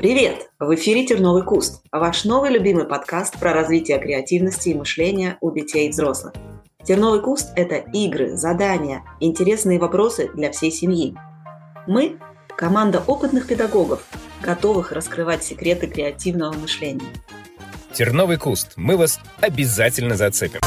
Привет! В эфире «Терновый куст», ваш новый любимый подкаст про развитие креативности и мышления у детей и взрослых. «Терновый куст» – это игры, задания, интересные вопросы для всей семьи. Мы – команда опытных педагогов, готовых раскрывать секреты креативного мышления. «Терновый куст» – мы вас обязательно зацепим.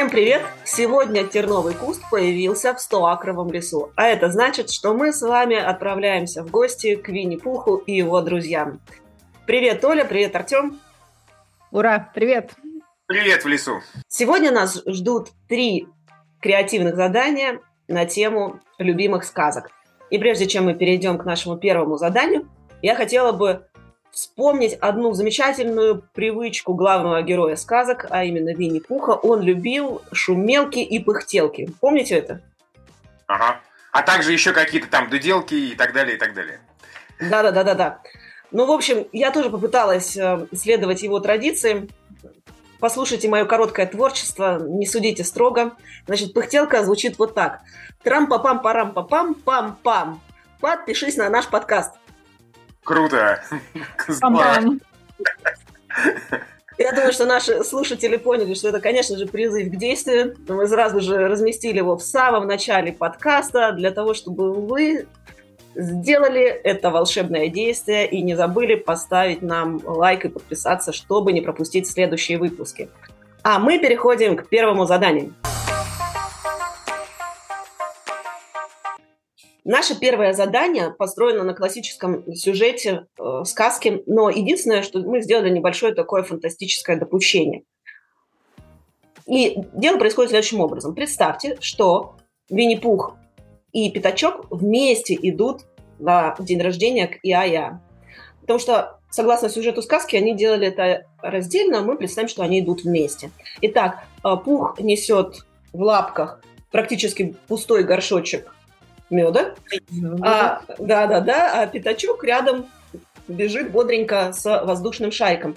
Всем привет! Сегодня терновый куст появился в 100-акровом лесу. А это значит, что мы с вами отправляемся в гости к Винни-Пуху и его друзьям. Привет, Оля, привет, Артем. Ура, привет! Привет в лесу! Сегодня нас ждут три креативных задания на тему любимых сказок. И прежде чем мы перейдем к нашему первому заданию, я хотела бы вспомнить одну замечательную привычку главного героя сказок, а именно Винни-Пуха. Он любил шумелки и пыхтелки. Помните это? Ага. А также еще какие-то там дуделки и так далее, и так далее. Да-да-да-да-да. Ну, в общем, я тоже попыталась э, следовать его традициям. Послушайте мое короткое творчество, не судите строго. Значит, пыхтелка звучит вот так. Трам-па-пам-парам-па-пам-пам-пам. Подпишись на наш подкаст. Круто. Я думаю, что наши слушатели поняли, что это, конечно же, призыв к действию. Мы сразу же разместили его в самом начале подкаста для того, чтобы вы сделали это волшебное действие и не забыли поставить нам лайк и подписаться, чтобы не пропустить следующие выпуски. А мы переходим к первому заданию. Наше первое задание построено на классическом сюжете э, сказки, но единственное, что мы сделали небольшое такое фантастическое допущение. И дело происходит следующим образом. Представьте, что Винни-Пух и Пятачок вместе идут на день рождения к Иая. Потому что, согласно сюжету сказки, они делали это раздельно, а мы представим, что они идут вместе. Итак, э, Пух несет в лапках практически пустой горшочек меда. А, да, да, да. А пятачок рядом бежит бодренько с воздушным шайком.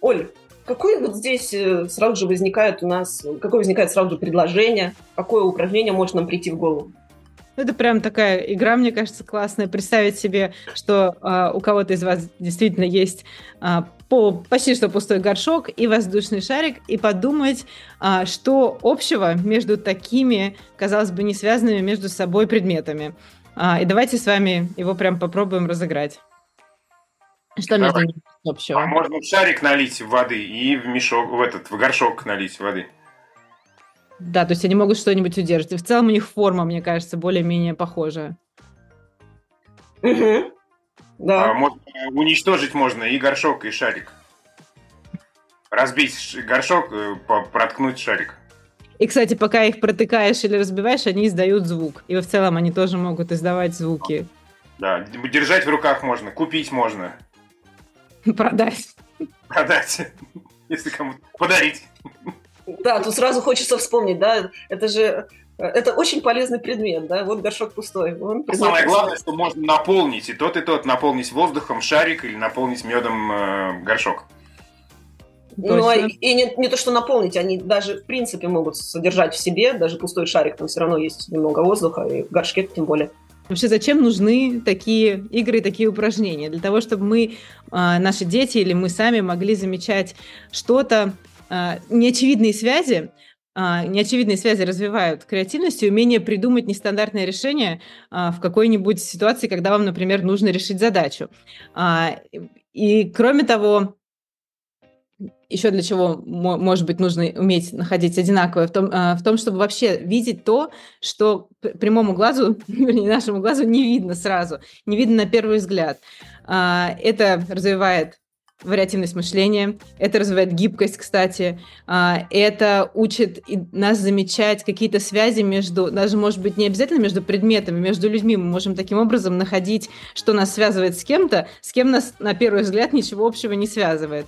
Оль, какое вот здесь э, сразу же возникает у нас, какое возникает сразу же предложение, какое упражнение может нам прийти в голову? Это прям такая игра, мне кажется, классная. Представить себе, что э, у кого-то из вас действительно есть э, по, почти что пустой горшок и воздушный шарик, и подумать, э, что общего между такими, казалось бы, не связанными между собой предметами. Э, и давайте с вами его прям попробуем разыграть. Что Давай. между ними общего? А можно в шарик налить воды и в мешок, в этот, в горшок налить воды. Да, то есть они могут что-нибудь удерживать. И в целом у них форма, мне кажется, более-менее похожая. Угу. Да. А, можно, уничтожить можно и горшок, и шарик. Разбить горшок, э, проткнуть шарик. И, кстати, пока их протыкаешь или разбиваешь, они издают звук. И в целом они тоже могут издавать звуки. Да, держать в руках можно, купить можно. Продать. Продать. Если кому-то подарить. Да, тут сразу хочется вспомнить, да, это же это очень полезный предмет, да, вот горшок пустой. Он Самое главное, что можно наполнить и тот, и тот, наполнить воздухом шарик или наполнить медом э, горшок. Ну, а и не, не то, что наполнить, они даже в принципе могут содержать в себе, даже пустой шарик, там все равно есть немного воздуха, и в горшке тем более. Вообще, зачем нужны такие игры, такие упражнения? Для того, чтобы мы, а, наши дети или мы сами могли замечать что-то, а, неочевидные связи, а, неочевидные связи развивают креативность и умение придумать нестандартное решение а, в какой-нибудь ситуации, когда вам, например, нужно решить задачу. И кроме того, еще для чего, может быть, нужно уметь находить одинаковое, в том, в том, чтобы вообще видеть то, что прямому глазу, вернее, нашему глазу не видно сразу, не видно на первый взгляд. Это развивает вариативность мышления, это развивает гибкость, кстати, а, это учит нас замечать какие-то связи между, даже, может быть, не обязательно между предметами, между людьми. Мы можем таким образом находить, что нас связывает с кем-то, с кем нас, на первый взгляд, ничего общего не связывает.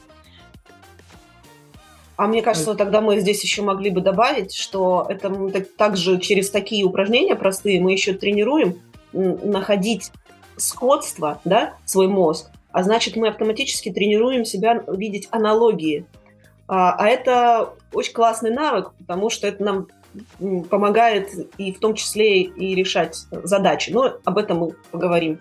А мне кажется, тогда мы здесь еще могли бы добавить, что это также через такие упражнения простые мы еще тренируем находить сходство, да, свой мозг а значит, мы автоматически тренируем себя видеть аналогии. А, а это очень классный навык, потому что это нам помогает и в том числе и решать задачи. Но об этом мы поговорим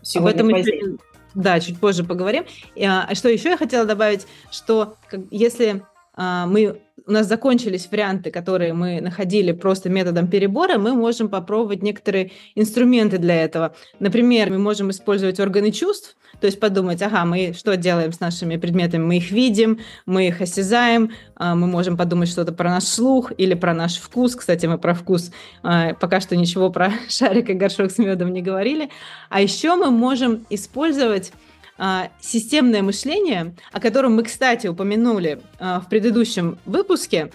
сегодня об этом позднее. Да, чуть позже поговорим. А что еще я хотела добавить, что если а, мы у нас закончились варианты, которые мы находили просто методом перебора, мы можем попробовать некоторые инструменты для этого. Например, мы можем использовать органы чувств, то есть подумать, ага, мы что делаем с нашими предметами? Мы их видим, мы их осязаем, а, мы можем подумать что-то про наш слух или про наш вкус. Кстати, мы про вкус а, пока что ничего про шарик и горшок с медом не говорили. А еще мы можем использовать а, системное мышление, о котором мы, кстати, упомянули в предыдущем выпуске.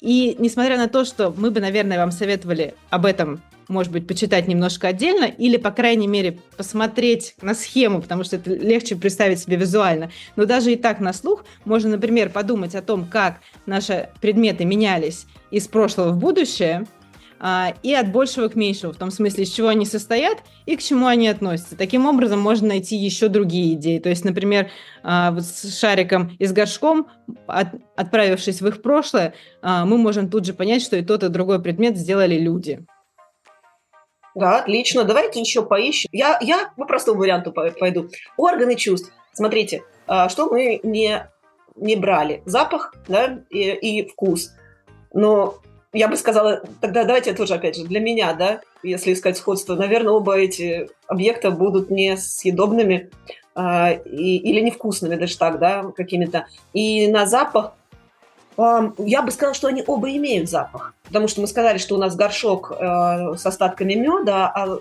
И несмотря на то, что мы бы, наверное, вам советовали об этом может быть, почитать немножко отдельно или, по крайней мере, посмотреть на схему, потому что это легче представить себе визуально. Но даже и так на слух можно, например, подумать о том, как наши предметы менялись из прошлого в будущее – а, и от большего к меньшему, в том смысле, из чего они состоят и к чему они относятся. Таким образом, можно найти еще другие идеи. То есть, например, а, вот с шариком и с горшком, отправившись в их прошлое, а, мы можем тут же понять, что и тот, и другой предмет сделали люди. Да, отлично. Давайте еще поищем. Я, я по простому варианту пойду. Органы чувств. Смотрите, что мы не, не брали. Запах да, и, и вкус. Но я бы сказала, тогда давайте тоже, опять же, для меня, да, если искать сходство, наверное, оба эти объекта будут не съедобными а, и, или невкусными, даже так, да, какими-то. И на запах а, я бы сказала, что они оба имеют запах, потому что мы сказали, что у нас горшок э, с остатками меда, а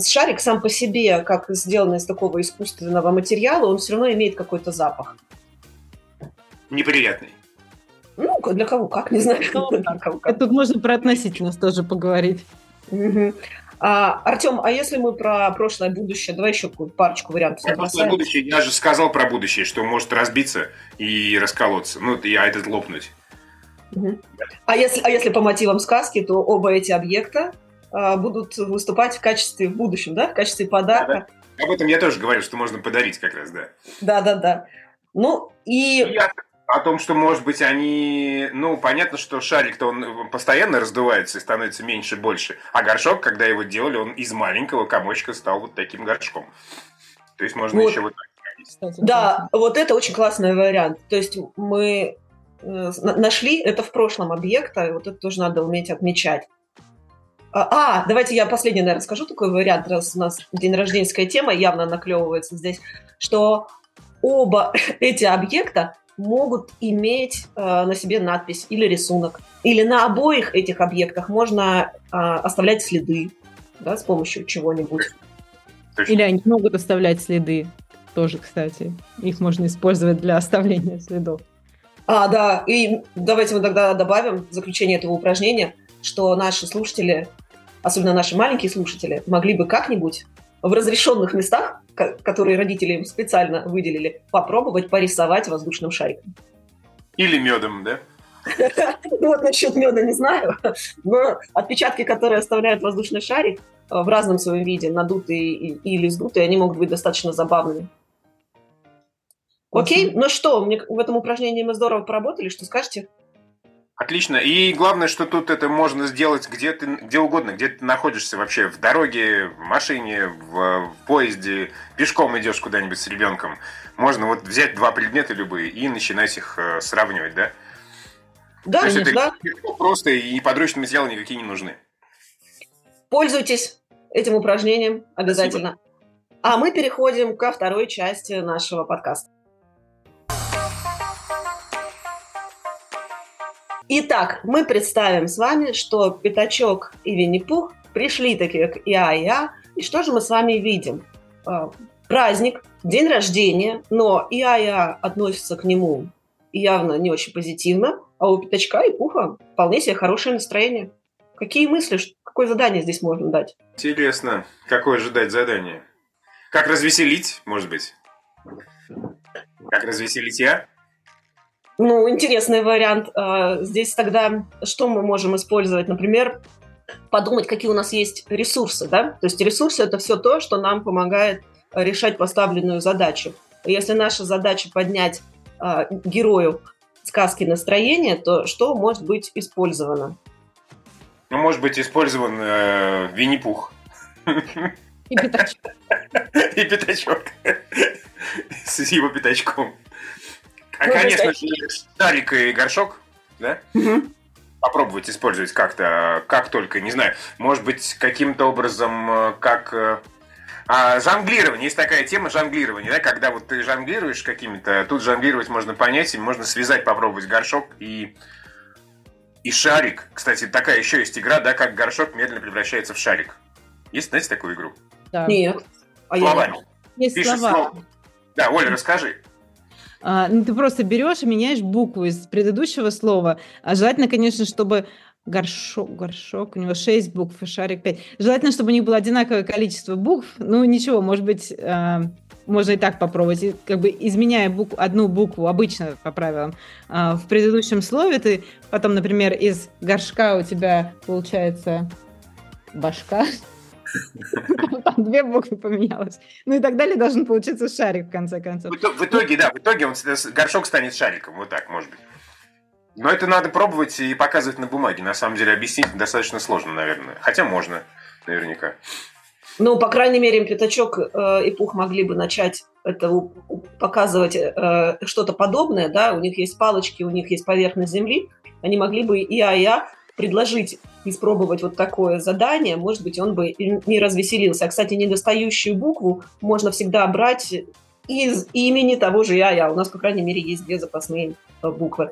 шарик сам по себе, как сделан из такого искусственного материала, он все равно имеет какой-то запах. Неприятный. Ну, для кого как, не знаю. Для кого как. Тут можно про относительность тоже поговорить. Угу. А, Артем, а если мы про прошлое будущее, давай еще парочку вариантов. Про прошлое будущее, я же сказал про будущее, что может разбиться и расколоться, ну, и а этот лопнуть. Угу. А, если, а если по мотивам сказки, то оба эти объекта а, будут выступать в качестве в будущем, да, в качестве подарка. Да, да. Об этом я тоже говорю, что можно подарить как раз, да. Да, да, да. Ну и... Я о том, что, может быть, они... Ну, понятно, что шарик-то он постоянно раздувается и становится меньше и больше. А горшок, когда его делали, он из маленького комочка стал вот таким горшком. То есть можно вот. еще вот так. Да, вот это очень классный вариант. То есть мы э, нашли это в прошлом объекта, и вот это тоже надо уметь отмечать. А, а, давайте я последний, наверное, скажу такой вариант, раз у нас день рожденская тема явно наклевывается здесь, что оба эти объекта могут иметь э, на себе надпись или рисунок. Или на обоих этих объектах можно э, оставлять следы да, с помощью чего-нибудь. Или они могут оставлять следы тоже, кстати. Их можно использовать для оставления следов. А, да, и давайте мы тогда добавим в заключение этого упражнения, что наши слушатели, особенно наши маленькие слушатели, могли бы как-нибудь в разрешенных местах, которые родители им специально выделили, попробовать порисовать воздушным шариком. Или медом, да? Ну вот насчет меда не знаю, но отпечатки, которые оставляет воздушный шарик э, в разном своем виде, надутые или сдутые, они могут быть достаточно забавными. Окей, ну что, в этом упражнении мы здорово поработали, что скажете? Отлично. И главное, что тут это можно сделать где ты, где угодно, где ты находишься вообще, в дороге, в машине, в, в поезде, пешком идешь куда-нибудь с ребенком. Можно вот взять два предмета любые и начинать их э, сравнивать, да? Да, То есть да. просто и подручные материалы никакие не нужны. Пользуйтесь этим упражнением обязательно. Спасибо. А мы переходим ко второй части нашего подкаста. Итак, мы представим с вами, что Пятачок и Винни-Пух пришли такие к Иа-Иа, и что же мы с вами видим? А, праздник, день рождения, но Иа-Иа относится к нему явно не очень позитивно, а у Пятачка и Пуха вполне себе хорошее настроение. Какие мысли, какое задание здесь можно дать? Интересно, какое же дать задание? Как развеселить, может быть? Как развеселить я? Ну, интересный вариант. А, здесь тогда что мы можем использовать? Например, подумать, какие у нас есть ресурсы, да? То есть ресурсы – это все то, что нам помогает решать поставленную задачу. Если наша задача поднять э, герою сказки настроение, то что может быть использовано? Ну, может быть, использован э, Винни-Пух. И пятачок. И пятачок. С его пятачком. А, конечно, шарик и горшок, да? Попробовать использовать как-то, как только, не знаю, может быть, каким-то образом, э, как... э, а, жонглирование. Есть такая тема жонглирования, да, когда вот ты жонглируешь какими-то, тут жонглировать можно понятиями, можно связать, попробовать горшок и и шарик. Кстати, такая еще есть игра, да, как горшок медленно превращается в шарик. Есть, знаете, такую игру? Да. Нет. А Словами. Есть Пишешь слова. слово. Да, Оля, расскажи. А, ну, ты просто берешь и меняешь букву из предыдущего слова. А желательно, конечно, чтобы горшок, горшок, у него 6 букв, и шарик 5. Желательно, чтобы у них было одинаковое количество букв. Ну, ничего, может быть, а, можно и так попробовать. И как бы изменяя букву, одну букву, обычно по правилам, а, в предыдущем слове, ты потом, например, из горшка у тебя получается башка. Там две буквы поменялось. Ну и так далее должен получиться шарик, в конце концов. В ито- в итоге, да, в итоге он, горшок станет шариком. Вот так, может быть. Но это надо пробовать и показывать на бумаге. На самом деле, объяснить достаточно сложно, наверное. Хотя можно, наверняка. Ну, по крайней мере, Пятачок э, и Пух могли бы начать это у- у- показывать э, что-то подобное, да, у них есть палочки, у них есть поверхность земли, они могли бы и а, и а предложить испробовать вот такое задание, может быть, он бы не развеселился. А, кстати, недостающую букву можно всегда брать из имени того же я-я. У нас, по крайней мере, есть две запасные э, буквы.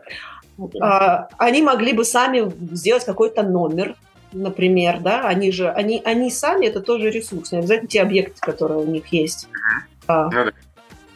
А, они могли бы сами сделать какой-то номер, например, да, они же, они, они сами это тоже ресурс, не обязательно те объекты, которые у них есть. А,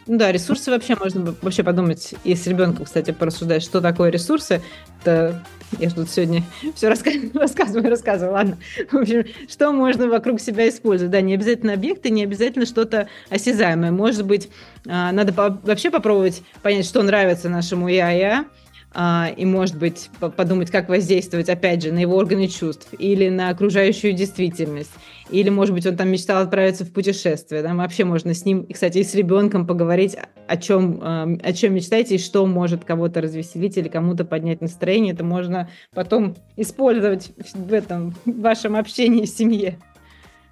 Ну да, ресурсы вообще можно вообще подумать, и с ребенком, кстати, порассуждать, что такое ресурсы. Это я ж тут сегодня все рассказываю, рассказываю, ладно. В общем, что можно вокруг себя использовать? Да, не обязательно объекты, не обязательно что-то осязаемое. Может быть, а, надо вообще попробовать понять, что нравится нашему я-я, и, может быть, по- подумать, как воздействовать, опять же, на его органы чувств или на окружающую действительность. Или, может быть, он там мечтал отправиться в путешествие. Там вообще можно с ним, и, кстати, и с ребенком поговорить, о чем, э, о чем мечтаете и что может кого-то развеселить или кому-то поднять настроение. Это можно потом использовать в этом в вашем общении в семье.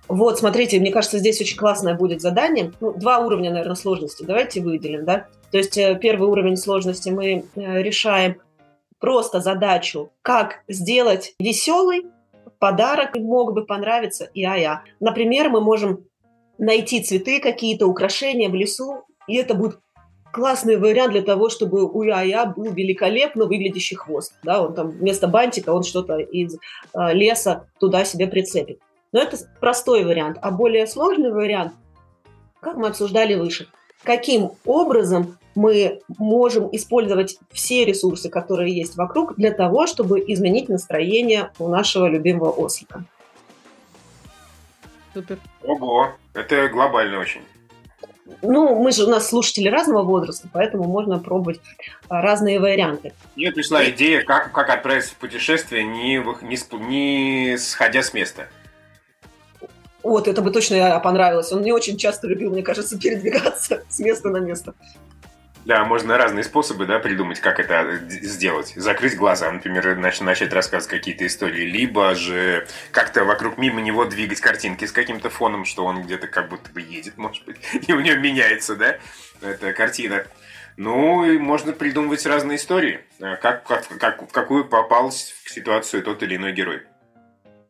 Вот, смотрите, мне кажется, здесь очень классное будет задание. Ну, два уровня, наверное, сложности. Давайте выделим, да? То есть э, первый уровень сложности мы э, решаем просто задачу, как сделать веселый подарок мог бы понравиться и а-я. Например, мы можем найти цветы, какие-то украшения в лесу, и это будет классный вариант для того, чтобы у я-я был великолепно выглядящий хвост. Да, он там вместо бантика он что-то из э, леса туда себе прицепит. Но это простой вариант. А более сложный вариант, как мы обсуждали выше, каким образом мы можем использовать все ресурсы, которые есть вокруг, для того, чтобы изменить настроение у нашего любимого ослика. Супер. Ого, это глобально очень. Ну, мы же у нас слушатели разного возраста, поэтому можно пробовать а, разные варианты. Мне пришла идея, как, как отправиться в путешествие, не, не, не сходя с места. Вот, это бы точно я понравилось. Он не очень часто любил, мне кажется, передвигаться с места на место. Да, можно разные способы да, придумать, как это д- сделать. Закрыть глаза, например, нач- начать рассказывать какие-то истории, либо же как-то вокруг мимо него двигать картинки с каким-то фоном, что он где-то как будто бы едет, может быть, и у него меняется, да, эта картина. Ну, и можно придумывать разные истории, э, как, как, как- в какую попал в ситуацию тот или иной герой.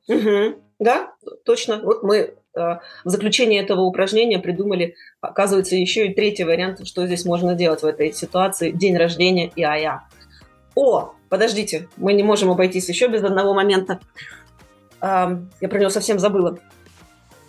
Мгм. Да, точно. Вот мы э, в заключение этого упражнения придумали, оказывается, еще и третий вариант, что здесь можно делать в этой ситуации. День рождения и ая. О, подождите, мы не можем обойтись еще без одного момента. Я про него совсем забыла.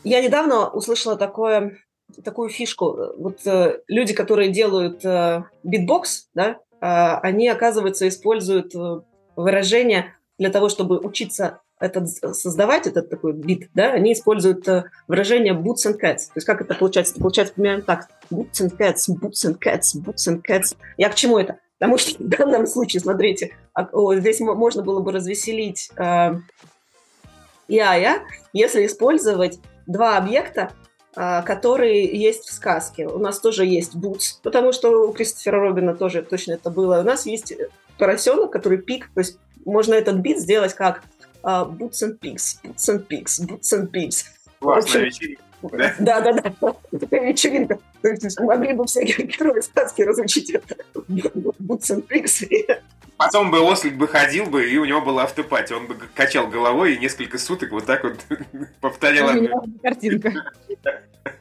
Я недавно услышала такое, такую фишку. Вот э, люди, которые делают э, битбокс, да, э, они, оказывается, используют э, выражение для того, чтобы учиться этот, создавать этот такой бит, да, они используют э, выражение boots and cats. То есть как это получается? Это получается примерно так. Boots and cats, boots and cats, boots and cats. Я к чему это? Потому что в данном случае, смотрите, а- здесь мо- можно было бы развеселить э, я-я, если использовать два объекта, а, которые есть в сказке. У нас тоже есть Бутс, потому что у Кристофера Робина тоже точно это было. У нас есть поросенок, который пик, то есть можно этот бит сделать как Boots and Pigs, Boots and Pigs, Boots and Pigs. Классная вечеринка. Да, да, да. Такая вечеринка. Могли бы все герои сказки разучить это. Pigs. Потом бы Ослик бы ходил бы, и у него была автопати. Он бы качал головой и несколько суток вот так вот повторял. Картинка.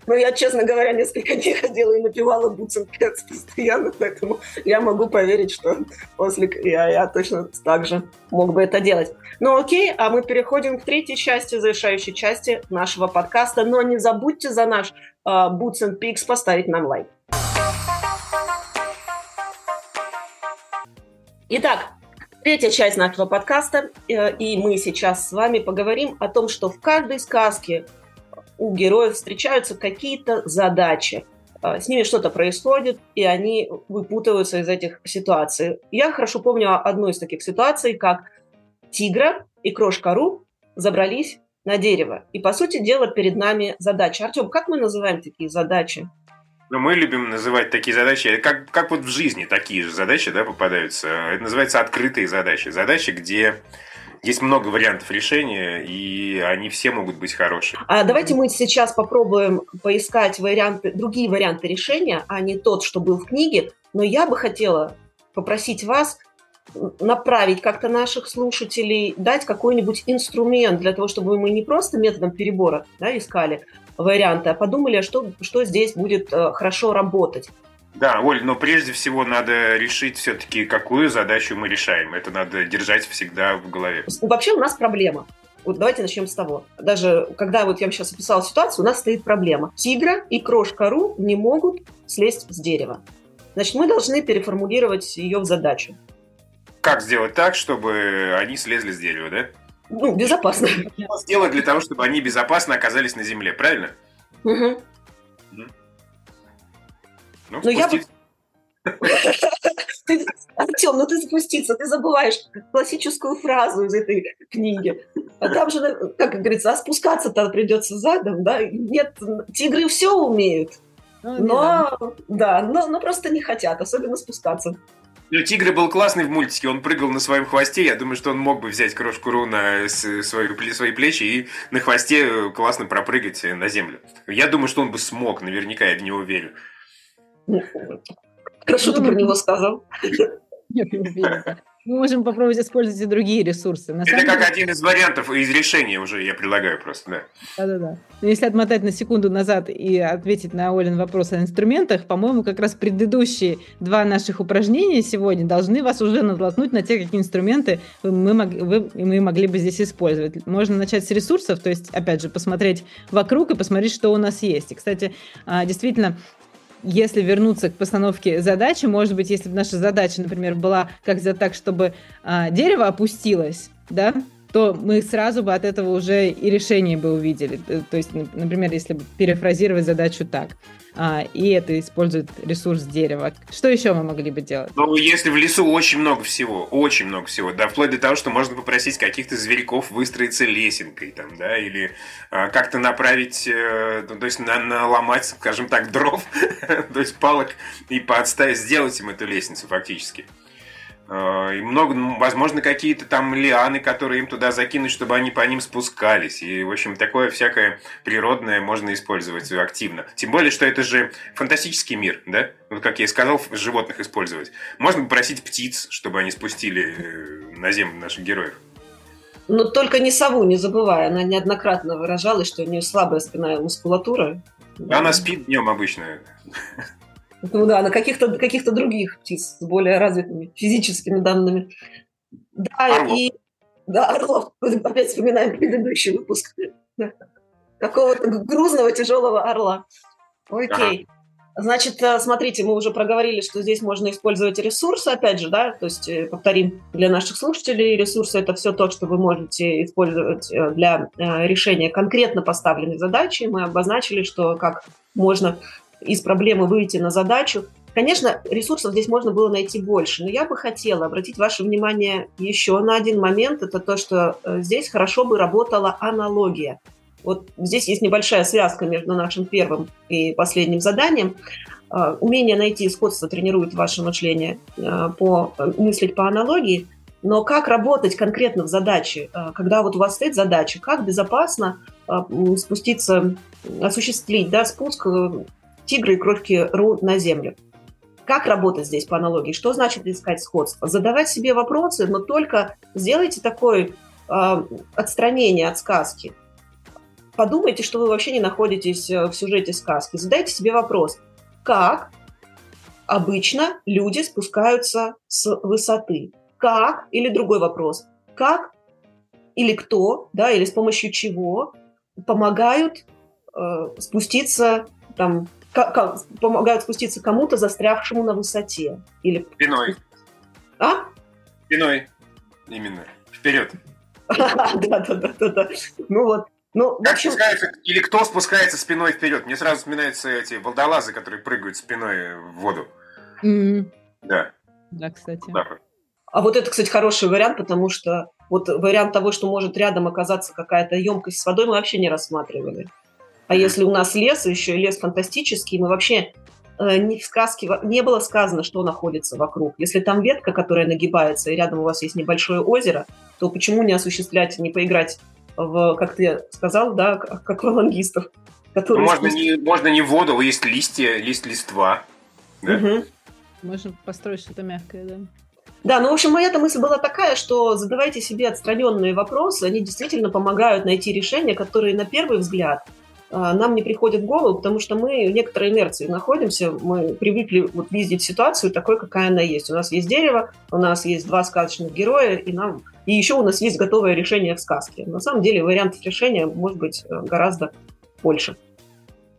Ну, я, честно говоря, несколько дней ходила и напевала Boots постоянно, поэтому я могу поверить, что Ослик и я, я точно так же мог бы это делать. Ну, окей, а мы переходим к третьей части, завершающей части нашего подкаста. Но не забудьте за наш Boots and Pigs поставить нам лайк. Итак, третья часть нашего подкаста, э, и мы сейчас с вами поговорим о том, что в каждой сказке у героев встречаются какие-то задачи. Э, с ними что-то происходит, и они выпутываются из этих ситуаций. Я хорошо помню одну из таких ситуаций, как тигра и крошка Ру забрались на дерево. И, по сути дела, перед нами задача. Артем, как мы называем такие задачи? Ну, мы любим называть такие задачи, как, как вот в жизни такие же задачи да, попадаются. Это называется открытые задачи. Задачи, где есть много вариантов решения, и они все могут быть хорошие. А давайте мы сейчас попробуем поискать варианты, другие варианты решения, а не тот, что был в книге. Но я бы хотела попросить вас направить как-то наших слушателей, дать какой-нибудь инструмент для того, чтобы мы не просто методом перебора да, искали варианты, а подумали, что, что здесь будет э, хорошо работать. Да, Оль, но прежде всего надо решить все-таки, какую задачу мы решаем. Это надо держать всегда в голове. Вообще у нас проблема. Вот давайте начнем с того. Даже когда вот я вам сейчас описала ситуацию, у нас стоит проблема. Тигра и крошка Ру не могут слезть с дерева. Значит, мы должны переформулировать ее в задачу. Как сделать так, чтобы они слезли с дерева, да? Ну, безопасно. Что сделать для того, чтобы они безопасно оказались на земле, правильно? Угу. Ну, Но я бы... Артем, ну ты запуститься, ты забываешь классическую фразу из этой книги. А там же, как говорится, а спускаться-то придется задом, да? Нет, тигры все умеют. Ну, но, да, но, но просто не хотят, особенно спускаться. Ну, Тигр был классный в мультике, он прыгал на своем хвосте, я думаю, что он мог бы взять крошку Ру на свои, свои плечи и на хвосте классно пропрыгать на землю. Я думаю, что он бы смог, наверняка, я в него верю. Хорошо ты про него сказал. Нет, не уверена. Мы можем попробовать использовать и другие ресурсы. На Это как деле... один из вариантов из решения уже я предлагаю просто, да. Да-да-да. Но если отмотать на секунду назад и ответить на Олин вопрос о инструментах, по-моему, как раз предыдущие два наших упражнения сегодня должны вас уже натолкнуть на те, какие инструменты мы, мог, вы, мы могли бы здесь использовать. Можно начать с ресурсов, то есть, опять же, посмотреть вокруг и посмотреть, что у нас есть. И, кстати, а, действительно, если вернуться к постановке задачи, может быть, если бы наша задача, например, была как сделать так, чтобы а, дерево опустилось, да, то мы сразу бы от этого уже и решение бы увидели. То есть, например, если перефразировать задачу так, а, и это использует ресурс дерева. Что еще мы могли бы делать? Ну, если в лесу очень много всего, очень много всего, да, вплоть до того, что можно попросить каких-то зверьков выстроиться лесенкой, там, да, или а, как-то направить, э, ну, то есть на, наломать, скажем так, дров, то есть палок и подставить, сделать им эту лестницу фактически. Э, и много, возможно, какие-то там лианы, которые им туда закинуть, чтобы они по ним спускались. И, в общем, такое всякое природное можно использовать активно. Тем более, что это же фантастический мир, да? Вот как я и сказал, животных использовать. Можно попросить птиц, чтобы они спустили э, на землю наших героев. Но только не сову, не забывай. Она неоднократно выражалась, что у нее слабая спинная мускулатура. Она спит днем обычно. Ну да, на каких-то каких других птиц с более развитыми физическими данными. Да, и да, Орлов, опять вспоминаем предыдущий выпуск. Какого-то грузного, тяжелого орла. Окей. Ага. Значит, э, смотрите, мы уже проговорили, что здесь можно использовать ресурсы, опять же, да, то есть э, повторим для наших слушателей, ресурсы – это все то, что вы можете использовать э, для решения конкретно поставленной задачи. Мы обозначили, что как можно из проблемы выйти на задачу. Конечно, ресурсов здесь можно было найти больше, но я бы хотела обратить ваше внимание еще на один момент. Это то, что э, здесь хорошо бы работала аналогия. Вот здесь есть небольшая связка между нашим первым и последним заданием. Э, умение найти сходство тренирует ваше мышление э, по мыслить по аналогии. Но как работать конкретно в задаче, когда вот у вас стоит задача, как безопасно спуститься, осуществить да, спуск тигра и кровки Ру на землю? Как работать здесь по аналогии? Что значит искать сходство? Задавать себе вопросы, но только сделайте такое э, отстранение от сказки. Подумайте, что вы вообще не находитесь в сюжете сказки. Задайте себе вопрос, как обычно люди спускаются с высоты? как, или другой вопрос, как или кто, да, или с помощью чего помогают э, спуститься там, как, как, помогают спуститься кому-то, застрявшему на высоте. Или... Спиной. А? Спиной. Именно. Вперед. Да, да, да, да, да. Ну вот. Ну, как общем... спускается, или кто спускается спиной вперед? Мне сразу вспоминаются эти волдолазы, которые прыгают спиной в воду. Mm-hmm. Да. Да, кстати. Да. А вот это, кстати, хороший вариант, потому что вот вариант того, что может рядом оказаться какая-то емкость с водой, мы вообще не рассматривали. А если у нас лес, еще и лес фантастический, мы вообще э, не в сказке не было сказано, что находится вокруг. Если там ветка, которая нагибается, и рядом у вас есть небольшое озеро, то почему не осуществлять, не поиграть в, как ты сказал, да, как аквалангистов? Которые можно, не, можно не в воду, есть листья, лист листва. Да? Угу. Можно построить что-то мягкое, да. Да, ну, в общем, моя мысль была такая, что задавайте себе отстраненные вопросы, они действительно помогают найти решения, которые на первый взгляд а, нам не приходят в голову, потому что мы в некоторой инерции находимся, мы привыкли вот видеть ситуацию такой, какая она есть. У нас есть дерево, у нас есть два сказочных героя, и нам и еще у нас есть готовое решение в сказке. На самом деле вариантов решения может быть э, гораздо больше.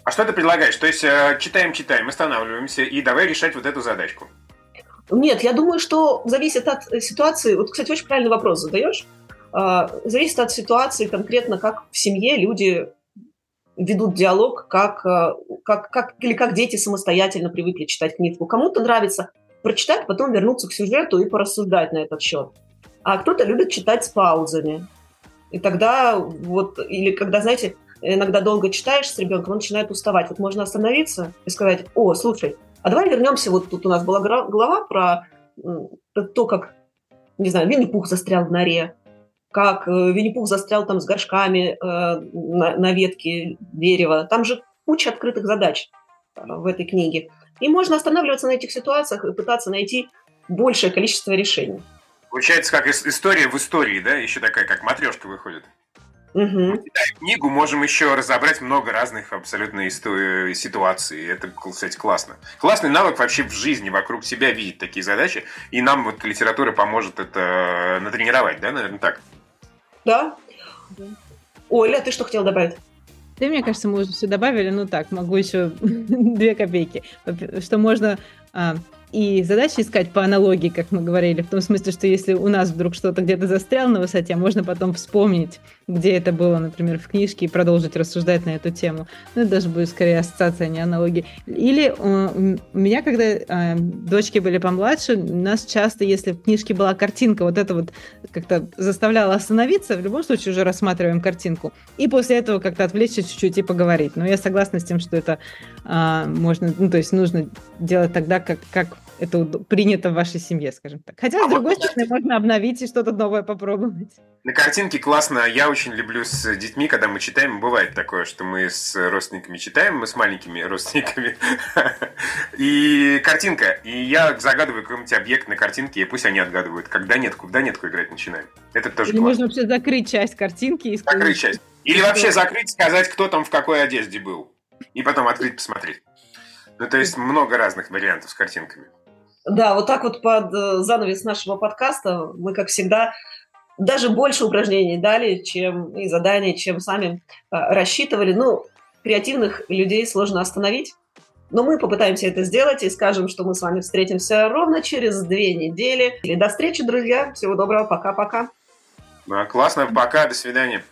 А что ты предлагаешь? То есть э, останавливаемся и давай решать вот эту задачку. Нет, я думаю, что зависит от ситуации. Вот, кстати, очень правильный вопрос задаешь. А, зависит от ситуации конкретно, как в семье люди ведут диалог, как, а, как, как, или как дети самостоятельно привыкли читать книгу. Кому-то нравится прочитать, потом вернуться к сюжету и порассуждать на этот счет. А кто-то любит читать с паузами. И тогда вот, или когда, знаете, иногда долго читаешь с ребенком, он начинает уставать. Вот можно остановиться и сказать, о, слушай, а давай вернемся, вот тут у нас была глава про то, как, не знаю, Винни-Пух застрял в норе, как э, Винни-Пух застрял там с горшками э, на, на ветке дерева. Там же куча открытых задач э, в этой книге. И можно останавливаться на этих ситуациях и пытаться найти большее количество решений. Получается, как история в истории, да? Еще такая, как матрешка выходит. Угу. книгу можем еще разобрать много разных абсолютно ситуаций. Это, кстати, классно. Классный навык вообще в жизни вокруг себя видеть такие задачи. И нам вот литература поможет это натренировать, да, наверное, так? Да. Оля, ты что хотела добавить? Да, мне кажется, мы уже все добавили. Ну так, могу еще две копейки. Что можно а, и задачи искать по аналогии, как мы говорили, в том смысле, что если у нас вдруг что-то где-то застряло на высоте, можно потом вспомнить, где это было, например, в книжке, и продолжить рассуждать на эту тему. Ну, это даже будет скорее ассоциация, а не аналогии. Или э, у меня, когда э, дочки были помладше, у нас часто, если в книжке была картинка, вот это вот как-то заставляло остановиться, в любом случае уже рассматриваем картинку, и после этого как-то отвлечься чуть-чуть и поговорить. Но я согласна с тем, что это э, можно, ну, то есть нужно делать тогда, как, как это принято в вашей семье, скажем так. Хотя, а с другой вот, стороны, можно обновить и что-то новое попробовать. На картинке классно. Я очень люблю с детьми, когда мы читаем. Бывает такое, что мы с родственниками читаем, мы с маленькими родственниками. И картинка. И я загадываю какой-нибудь объект на картинке, и пусть они отгадывают. Когда нетку, когда нетку играть начинаем. Это тоже Или можно вообще закрыть часть картинки и Закрыть часть. Или вообще закрыть, сказать, кто там в какой одежде был. И потом открыть, посмотреть. Ну, то есть много разных вариантов с картинками. Да, вот так вот под э, занавес нашего подкаста мы, как всегда, даже больше упражнений дали, чем и заданий, чем сами э, рассчитывали. Ну, креативных людей сложно остановить, но мы попытаемся это сделать и скажем, что мы с вами встретимся ровно через две недели. И до встречи, друзья. Всего доброго. Пока-пока. Да, классно. Пока. До свидания.